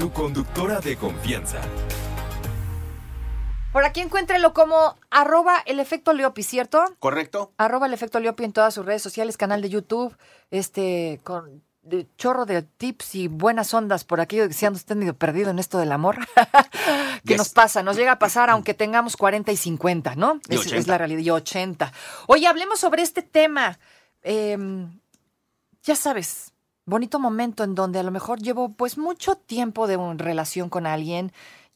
tu conductora de confianza. Por aquí encuéntrelo como arroba el efecto Leopi, ¿cierto? ¿Correcto? Arroba el efecto Leopi en todas sus redes sociales, canal de YouTube, este, con de chorro de tips y buenas ondas por aquello que se han usted medio perdido en esto del amor. que Yes. nos pasa, nos llega a pasar aunque tengamos 40 y 50, ¿no? Y Es, 80. es la realidad. Y 80. Oye, hablemos sobre este tema. Em, ya sabes, bonito momento en donde a lo mejor llevo pues mucho tiempo de relación con alguien.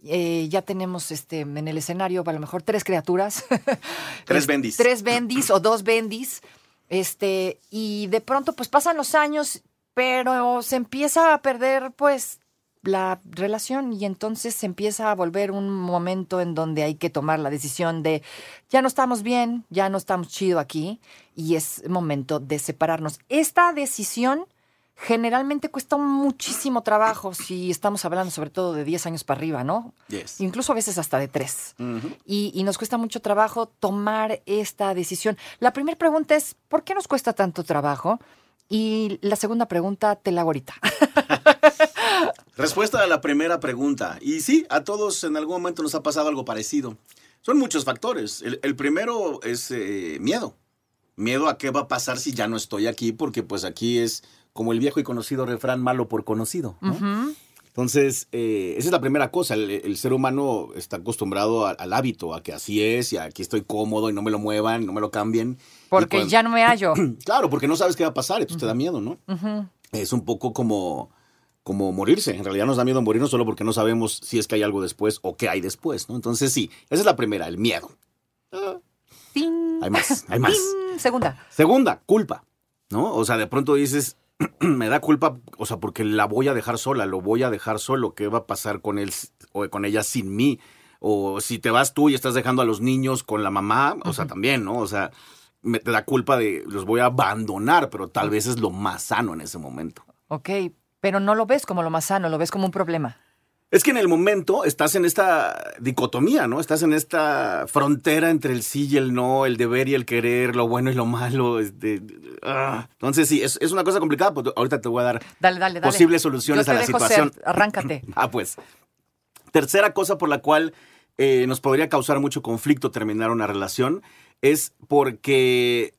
eh, ya tenemos este en el escenario a lo mejor tres criaturas. Tres Es- bendis. Tres bendis o dos bendis. Este, y de pronto pues pasan los años, pero se empieza a perder pues la relación y entonces se empieza a volver un momento en donde hay que tomar la decisión de ya no estamos bien, ya no estamos chido aquí y es momento de separarnos. Esta decisión generalmente cuesta muchísimo trabajo si estamos hablando sobre todo de 10 años para arriba, ¿no? Yes. Incluso a veces hasta de 3 Ujú. y, y nos cuesta mucho trabajo tomar esta decisión. La primera pregunta es, ¿por qué nos cuesta tanto trabajo? Y la segunda pregunta te la hago ahorita. Respuesta a la primera pregunta. Y sí, a todos en algún momento nos ha pasado algo parecido. Son muchos factores. El, el primero es eh, miedo. Miedo a qué va a pasar si ya no estoy aquí, porque pues aquí es como el viejo y conocido refrán malo por conocido. Entonces, eh, esa es la primera cosa. El, el ser humano está acostumbrado a- al hábito, a que así es, y aquí estoy cómodo y no me lo muevan, no me lo cambien. Porque cuando- ya no me hallo. Claro, porque no sabes qué va a pasar, entonces te da miedo, ¿no? Es un poco como, como morirse. En realidad nos da miedo morirnos solo porque no sabemos si es que hay algo después o qué hay después, ¿no? Entonces sí, esa es la primera, el miedo. Hay más, hay más. Segunda. Segunda, culpa, ¿no? O sea, de pronto dices, me da culpa, o sea, porque la voy a dejar sola, lo voy a dejar solo, ¿qué va a pasar con él o con ella sin mí? O si te vas tú y estás dejando a los niños con la mamá, o sea, también, ¿no? O sea, me, te da culpa de los voy a abandonar, pero tal vez es lo más sano en ese momento. Ok, pero no lo ves como lo más sano, lo ves como un problema. Es que en el momento estás en esta dicotomía, ¿no? Estás en esta frontera entre el sí y el no, el deber y el querer, lo bueno y lo malo. este, ah. Entonces sí, es, es una cosa complicada, pero ahorita te voy a dar Dale, dale, dale. posibles soluciones Yo te a la dejo situación. ser, arráncate. Ah, pues. Tercera cosa por la cual eh, nos podría causar mucho conflicto terminar una relación es porque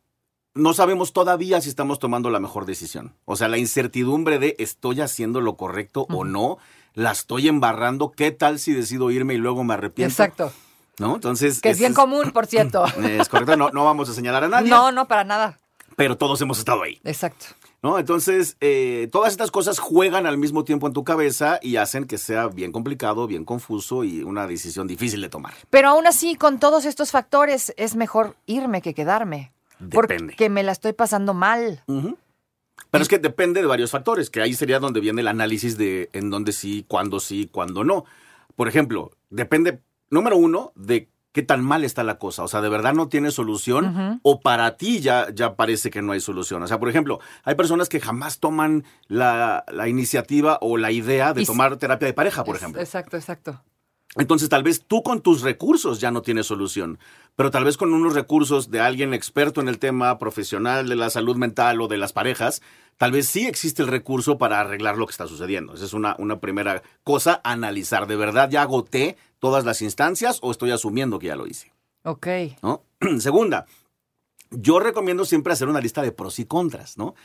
no sabemos todavía si estamos tomando la mejor decisión. O sea, la incertidumbre de estoy haciendo lo correcto o no, la estoy embarrando, ¿qué tal si decido irme y luego me arrepiento? Exacto. ¿No? Entonces. Que es bien común, por cierto. Es correcto, no, no vamos a señalar a nadie, No, no, para nada. pero todos hemos estado ahí. Exacto. ¿No? Entonces, eh, todas estas cosas juegan al mismo tiempo en tu cabeza y hacen que sea bien complicado, bien confuso y una decisión difícil de tomar. Pero aún así, con todos estos factores, es mejor irme que quedarme. Depende. Porque me la estoy pasando mal. Pero es que depende de varios factores, que ahí sería donde viene el análisis de en dónde sí, cuándo sí, cuándo no. Por ejemplo, depende, número uno, de qué tan mal está la cosa. O sea, ¿de verdad no tiene solución? O para ti ya, ya parece que no hay solución. O sea, por ejemplo, hay personas que jamás toman la, la iniciativa o la idea de Y tomar terapia de pareja, por Es- ejemplo. Exacto, exacto. Entonces, tal vez tú con tus recursos ya no tienes solución, pero tal vez con unos recursos de alguien experto en el tema profesional de la salud mental o de las parejas, tal vez sí existe el recurso para arreglar lo que está sucediendo. Esa es una, una primera cosa, analizar. ¿De verdad ya agoté todas las instancias o estoy asumiendo que ya lo hice? Ok. ¿no? Segunda, yo recomiendo siempre hacer una lista de pros y contras, ¿no?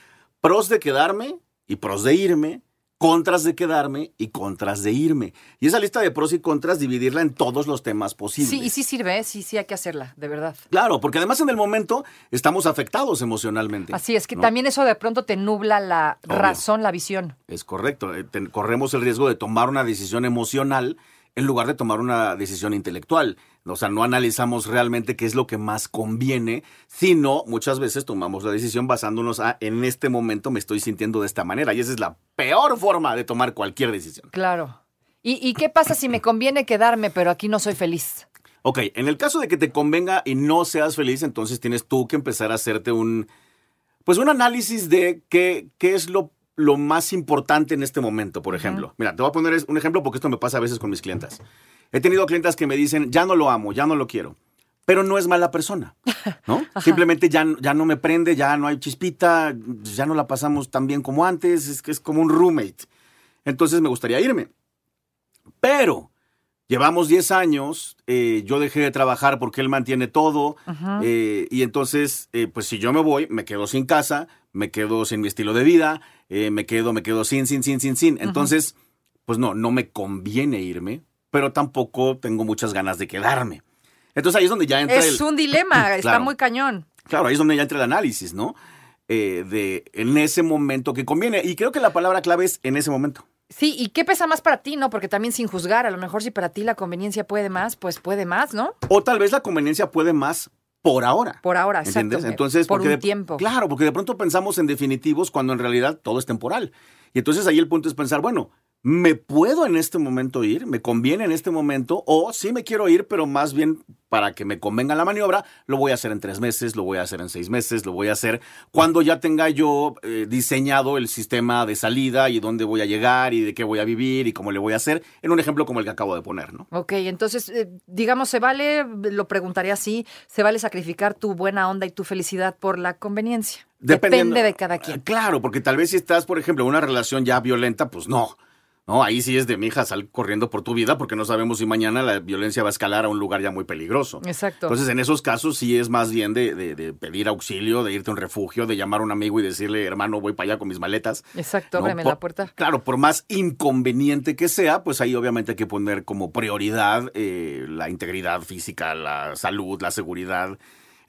Pros de quedarme y pros de irme, contras de quedarme y contras de irme. Y esa lista de pros y contras dividirla en todos los temas posibles. Sí, y sí sirve, ¿eh? sí, sí hay que hacerla, de verdad. Claro, porque además en el momento estamos afectados emocionalmente. Así es que ¿no? también eso de pronto te nubla la Obvio. razón, la visión. Es correcto. eh, corremos el riesgo de tomar una decisión emocional en lugar de tomar una decisión intelectual. O sea, no analizamos realmente qué es lo que más conviene, sino muchas veces tomamos la decisión basándonos a en este momento me estoy sintiendo de esta manera. Y esa es la peor forma de tomar cualquier decisión. Claro. ¿Y, y qué pasa si me conviene quedarme, pero aquí no soy feliz? Ok, en el caso de que te convenga y no seas feliz, entonces tienes tú que empezar a hacerte un, pues un análisis de qué, qué es lo, lo más importante en este momento, por ejemplo. Mira, te voy a poner un ejemplo porque esto me pasa a veces con mis clientas. He tenido clientas que me dicen, ya no lo amo, ya no lo quiero. Pero no es mala persona, ¿no? Simplemente ya, ya no me prende, ya no hay chispita, ya no la pasamos tan bien como antes, es que es como un roommate. Entonces me gustaría irme. Pero llevamos 10 años, eh, yo dejé de trabajar porque él mantiene todo, eh, y entonces, eh, pues si yo me voy, me quedo sin casa, me quedo sin mi estilo de vida, eh, me quedo, me quedo sin, sin, sin, sin, sin. Entonces, pues no, no me conviene irme, pero tampoco tengo muchas ganas de quedarme. Entonces ahí es donde ya entra Es el... un dilema, está muy cañón. Claro, ahí es donde ya entra el análisis, ¿no? Eh, de en ese momento que conviene. Y creo que la palabra clave es en ese momento. Sí, ¿y qué pesa más para ti, no? Porque también sin juzgar, a lo mejor si para ti la conveniencia puede más, pues puede más, ¿no? O tal vez la conveniencia puede más por ahora. Por ahora, exacto. ¿Entiendes? Entonces, por un de- tiempo. Claro, porque de pronto pensamos en definitivos cuando en realidad todo es temporal. Y entonces ahí el punto es pensar, bueno, ¿me puedo en este momento ir? ¿Me conviene en este momento? O sí me quiero ir, pero más bien para que me convenga la maniobra, lo voy a hacer en tres meses, lo voy a hacer en seis meses, lo voy a hacer cuando ya tenga yo eh, diseñado el sistema de salida y dónde voy a llegar y de qué voy a vivir y cómo le voy a hacer, en un ejemplo como el que acabo de poner, ¿no? Ok, entonces, eh, digamos, se vale, lo preguntaría así, se vale sacrificar tu buena onda y tu felicidad por la conveniencia. Depende de cada quien. Claro, porque tal vez si estás, por ejemplo, en una relación ya violenta, pues no. No, ahí sí es de mi hija, sal corriendo por tu vida porque no sabemos si mañana la violencia va a escalar a un lugar ya muy peligroso. Exacto. Entonces, en esos casos sí es más bien de, de- de pedir auxilio, de irte a un refugio, de llamar a un amigo y decirle, hermano, voy para allá con mis maletas. Exacto, ¿no? ábreme Por- la puerta. Claro, por más inconveniente que sea, pues ahí obviamente hay que poner como prioridad eh, la integridad física, la salud, la seguridad.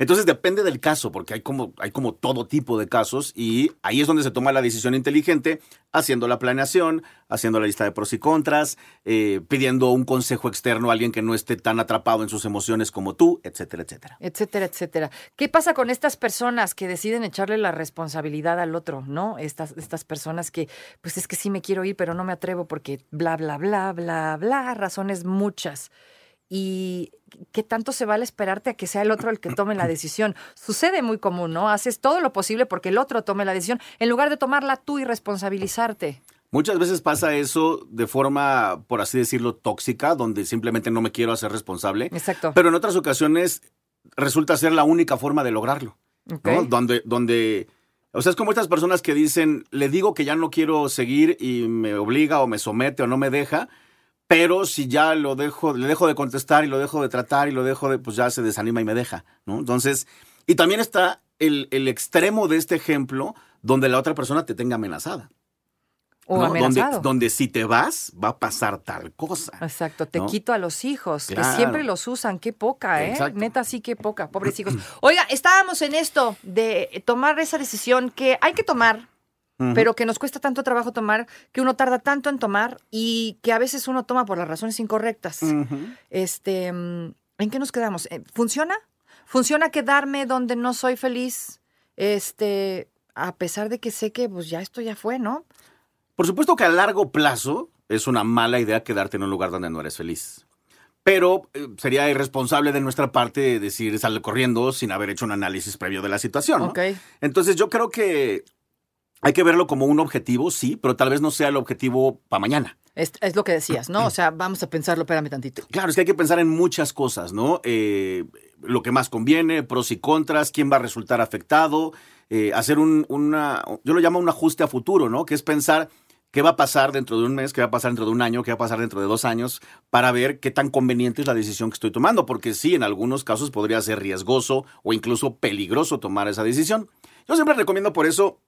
Entonces depende del caso, porque hay como, hay como todo tipo de casos y ahí es donde se toma la decisión inteligente, haciendo la planeación, haciendo la lista de pros y contras, eh, pidiendo un consejo externo a alguien que no esté tan atrapado en sus emociones como tú, etcétera, etcétera. etcétera, etcétera. ¿Qué pasa con estas personas que deciden echarle la responsabilidad al otro, no? Estas, estas personas que, pues es que sí me quiero ir, pero no me atrevo porque bla, bla, bla, bla, bla, razones muchas. ¿Y qué tanto se vale esperarte a que sea el otro el que tome la decisión? Sucede muy común, ¿no? Haces todo lo posible porque el otro tome la decisión en lugar de tomarla tú y responsabilizarte. Muchas veces pasa eso de forma, por así decirlo, tóxica, donde simplemente no me quiero hacer responsable. Exacto. Pero en otras ocasiones resulta ser la única forma de lograrlo. ¿no? Donde, donde, o sea, es como estas personas que dicen, le digo que ya no quiero seguir y me obliga o me somete o no me deja, pero si ya lo dejo, le dejo de contestar y lo dejo de tratar y lo dejo de, pues ya se desanima y me deja, ¿no? Entonces, y también está el, el extremo de este ejemplo donde la otra persona te tenga amenazada. O. Donde, donde si te vas, va a pasar tal cosa. Exacto, te ¿no? quito a los hijos, que siempre los usan, qué poca, ¿eh? Exacto. Neta, sí, qué poca, pobres hijos. Oiga, estábamos en esto de tomar esa decisión que hay que tomar, Pero que nos cuesta tanto trabajo tomar, que uno tarda tanto en tomar y que a veces uno toma por las razones incorrectas. Este, ¿en qué nos quedamos? Eh, ¿Funciona? ¿Funciona quedarme donde no soy feliz? Este, a pesar de que sé que pues ya esto ya fue, ¿no? Por supuesto que a largo plazo es una mala idea quedarte en un lugar donde no eres feliz. Pero eh, sería irresponsable de nuestra parte decir sale corriendo sin haber hecho un análisis previo de la situación. ¿no? Ok. Entonces yo creo que hay que verlo como un objetivo, sí, pero tal vez no sea el objetivo para mañana. Es, es lo que decías, ¿no? O sea, vamos a pensarlo, espérame tantito. Claro, es que hay que pensar en muchas cosas, ¿no? Eh, lo que más conviene, pros y contras, quién va a resultar afectado, eh, hacer un, una, yo lo llamo un ajuste a futuro, ¿no? Que es pensar qué va a pasar dentro de un mes, qué va a pasar dentro de un año, qué va a pasar dentro de dos años, para ver qué tan conveniente es la decisión que estoy tomando, porque sí, en algunos casos podría ser riesgoso o incluso peligroso tomar esa decisión. Yo siempre recomiendo por eso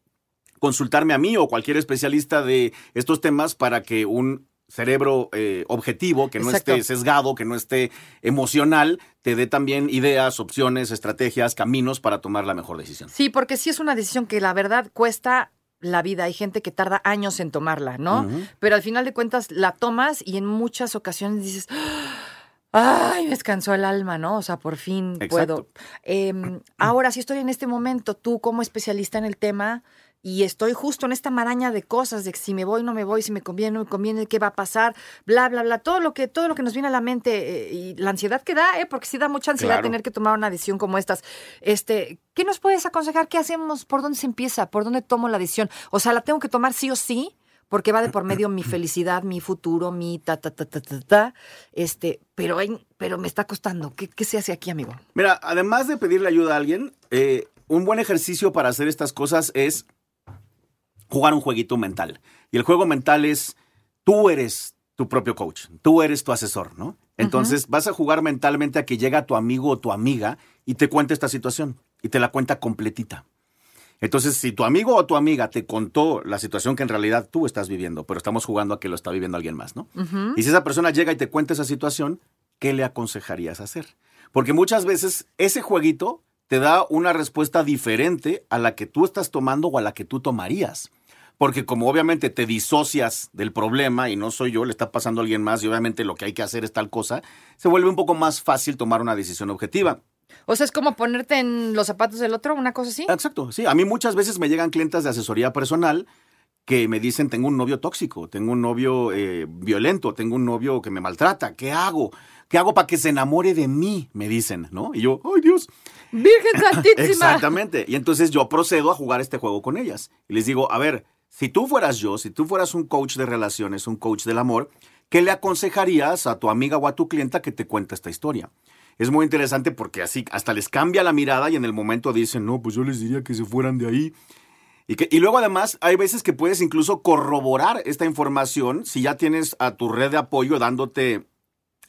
consultarme a mí o cualquier especialista de estos temas para que un cerebro eh, objetivo, que no Exacto. esté sesgado, que no esté emocional, te dé también ideas, opciones, estrategias, caminos para tomar la mejor decisión. Sí, porque sí es una decisión que la verdad cuesta la vida. Hay gente que tarda años en tomarla, ¿no? Pero al final de cuentas la tomas y en muchas ocasiones dices, ay, me descansó el alma, ¿no? O sea, por fin Exacto. puedo. Em, ahora, si estoy en este momento, tú como especialista en el tema, y estoy justo en esta maraña de cosas, de que si me voy, no me voy, si me conviene, no me conviene, qué va a pasar, bla, bla, bla, todo lo que, todo lo que nos viene a la mente eh, y la ansiedad que da, ¿eh? porque sí da mucha ansiedad Claro. tener que tomar una decisión como estas. Este, ¿qué nos puedes aconsejar? ¿Qué hacemos? ¿Por dónde se empieza? ¿Por dónde tomo la decisión? O sea, la tengo que tomar sí o sí, porque va de por medio mi felicidad, mi futuro, mi ta, ta, ta, ta, ta, ta. Este, pero, hay- pero me está costando. ¿Qué, ¿Qué se hace aquí, amigo? Mira, además de pedirle ayuda a alguien, eh, un buen ejercicio para hacer estas cosas es jugar un jueguito mental. Y el juego mental es, tú eres tu propio coach, tú eres tu asesor, ¿no? Entonces vas a jugar mentalmente a que llega tu amigo o tu amiga y te cuente esta situación y te la cuenta completita. Entonces, si tu amigo o tu amiga te contó la situación que en realidad tú estás viviendo, pero estamos jugando a que lo está viviendo alguien más, ¿no? Y si esa persona llega y te cuenta esa situación, ¿qué le aconsejarías hacer? Porque muchas veces ese jueguito te da una respuesta diferente a la que tú estás tomando o a la que tú tomarías. Porque como obviamente te disocias del problema y no soy yo, le está pasando a alguien más y obviamente lo que hay que hacer es tal cosa, se vuelve un poco más fácil tomar una decisión objetiva. O sea, es como ponerte en los zapatos del otro, una cosa así. Exacto, sí. A mí muchas veces me llegan clientes de asesoría personal que me dicen, tengo un novio tóxico, tengo un novio eh, violento, tengo un novio que me maltrata, ¿qué hago? ¿Qué hago para que se enamore de mí? Me dicen, ¿no? Y yo, ¡ay Dios! Virgen Santísima. Exactamente. Y entonces yo procedo a jugar este juego con ellas. Y les digo, a ver, si tú fueras yo, si tú fueras un coach de relaciones, un coach del amor, ¿qué le aconsejarías a tu amiga o a tu clienta que te cuenta esta historia? Es muy interesante porque así hasta les cambia la mirada y en el momento dicen, no, pues yo les diría que se fueran de ahí. Y, que, y luego además hay veces que puedes incluso corroborar esta información si ya tienes a tu red de apoyo dándote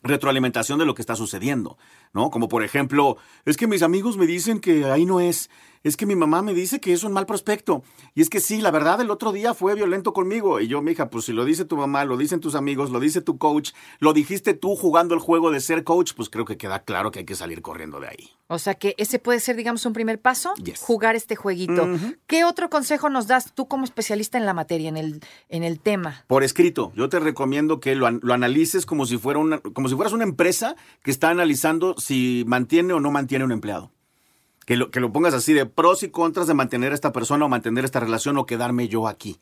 retroalimentación de lo que está sucediendo, ¿no? Como por ejemplo, es que mis amigos me dicen que ahí no es, es que mi mamá me dice que es un mal prospecto, y es que sí, la verdad el otro día fue violento conmigo, y yo, mija, pues si lo dice tu mamá, lo dicen tus amigos, lo dice tu coach, lo dijiste tú jugando el juego de ser coach, pues creo que queda claro que hay que salir corriendo de ahí. O sea que ese puede ser, digamos, un primer paso, Yes. jugar este jueguito. ¿Qué otro consejo nos das tú como especialista en la materia, en el, en el tema? Por escrito, yo te recomiendo que lo, lo analices como si, fuera una, como si fueras una empresa que está analizando si mantiene o no mantiene un empleado. Que lo, que lo pongas así de pros y contras de mantener a esta persona o mantener esta relación o quedarme yo aquí.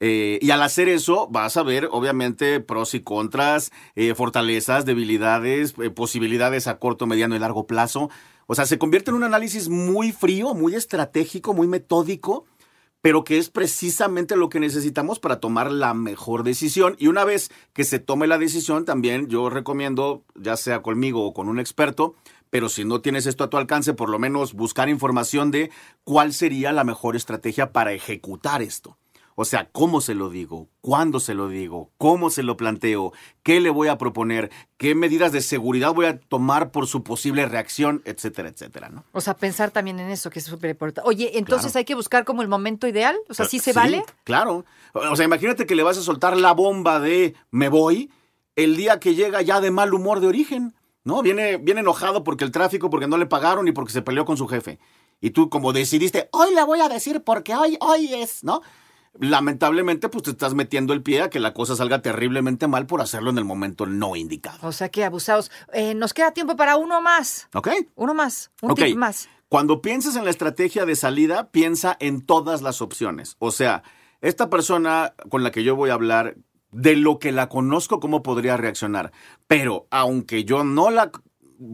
Eh, y al hacer eso, vas a ver, obviamente, pros y contras, eh, fortalezas, debilidades, eh, posibilidades a corto, mediano y largo plazo. O sea, se convierte en un análisis muy frío, muy estratégico, muy metódico, pero que es precisamente lo que necesitamos para tomar la mejor decisión. Y una vez que se tome la decisión, también yo recomiendo, ya sea conmigo o con un experto, pero si no tienes esto a tu alcance, por lo menos buscar información de cuál sería la mejor estrategia para ejecutar esto. O sea, cómo se lo digo, cuándo se lo digo, cómo se lo planteo, qué le voy a proponer, qué medidas de seguridad voy a tomar por su posible reacción, etcétera, etcétera, ¿no? O sea, pensar también en eso, que es súper importante. Oye, entonces Claro. hay que buscar como el momento ideal. O sea, ¿sí se vale? Claro. O sea, imagínate que le vas a soltar la bomba de me voy el día que llega ya de mal humor de origen, ¿no? Viene, viene enojado porque el tráfico, porque no le pagaron y porque se peleó con su jefe. Y tú como decidiste, hoy le voy a decir porque hoy, hoy es, ¿no? Lamentablemente, pues te estás metiendo el pie a que la cosa salga terriblemente mal por hacerlo en el momento no indicado. O sea, que abusados. Eh, nos queda tiempo para uno más. ¿Ok? Uno más. Un tip más. Cuando pienses en la estrategia de salida, piensa en todas las opciones. O sea, esta persona con la que yo voy a hablar, de lo que la conozco, cómo podría reaccionar. Pero aunque yo no la,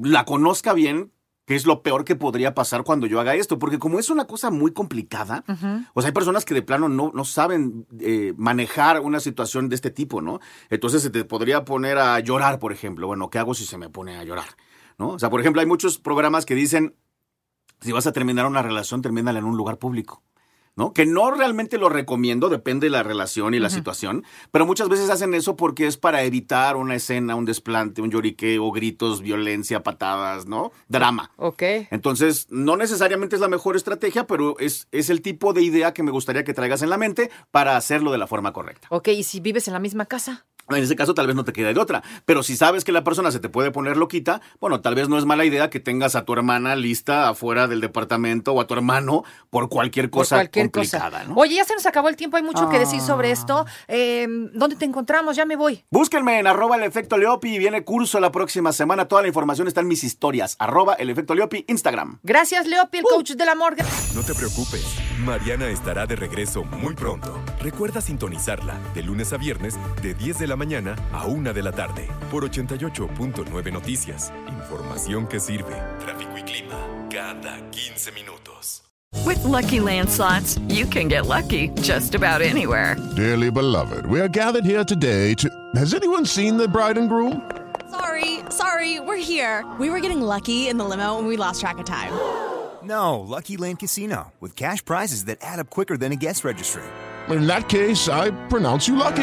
la conozca bien, ¿qué es lo peor que podría pasar cuando yo haga esto? Porque como es una cosa muy complicada, o sea, hay personas que de plano no, no saben eh, manejar una situación de este tipo, ¿no? Entonces se te podría poner a llorar, por ejemplo. Bueno, ¿qué hago si se me pone a llorar? ¿No? O sea, por ejemplo, hay muchos programas que dicen, si vas a terminar una relación, termínala en un lugar público. ¿No? Que no realmente lo recomiendo, depende de la relación y la situación, pero muchas veces hacen eso porque es para evitar una escena, un desplante, un lloriqueo, gritos, violencia, patadas, ¿no? Drama. Ok. Entonces, no necesariamente es la mejor estrategia, pero es, es el tipo de idea que me gustaría que traigas en la mente para hacerlo de la forma correcta. Ok, ¿y si vives en la misma casa? En ese caso tal vez no te queda de otra, pero si sabes que la persona se te puede poner loquita, bueno, tal vez no es mala idea que tengas a tu hermana lista afuera del departamento o a tu hermano por cualquier Por cosa cualquier complicada, cosa. ¿no? Oye, ya se nos acabó el tiempo, hay mucho que decir sobre Ah. esto. Eh, ¿Dónde te encontramos? Ya me voy. Búsquenme en arroba el efecto Leopi, viene curso la próxima semana, toda la información está en mis historias, arroba el efecto Leopi, Instagram. Gracias, Leopi, Uh. el coach del amor. No te preocupes, Mariana estará de regreso muy pronto. Recuerda sintonizarla de lunes a viernes de 10 de la mañana a 1 de la tarde por 88.9 Noticias. Información que sirve. Tráfico y clima cada 15 minutos. With Lucky Land slots, you can get lucky just about anywhere. Dearly beloved, we are gathered here today to. Has anyone seen the bride and groom? Sorry, sorry, we're here. We were getting lucky in the limo and we lost track of time. No, Lucky Land Casino, with cash prizes that add up quicker than a guest registry. In that case, I pronounce you lucky.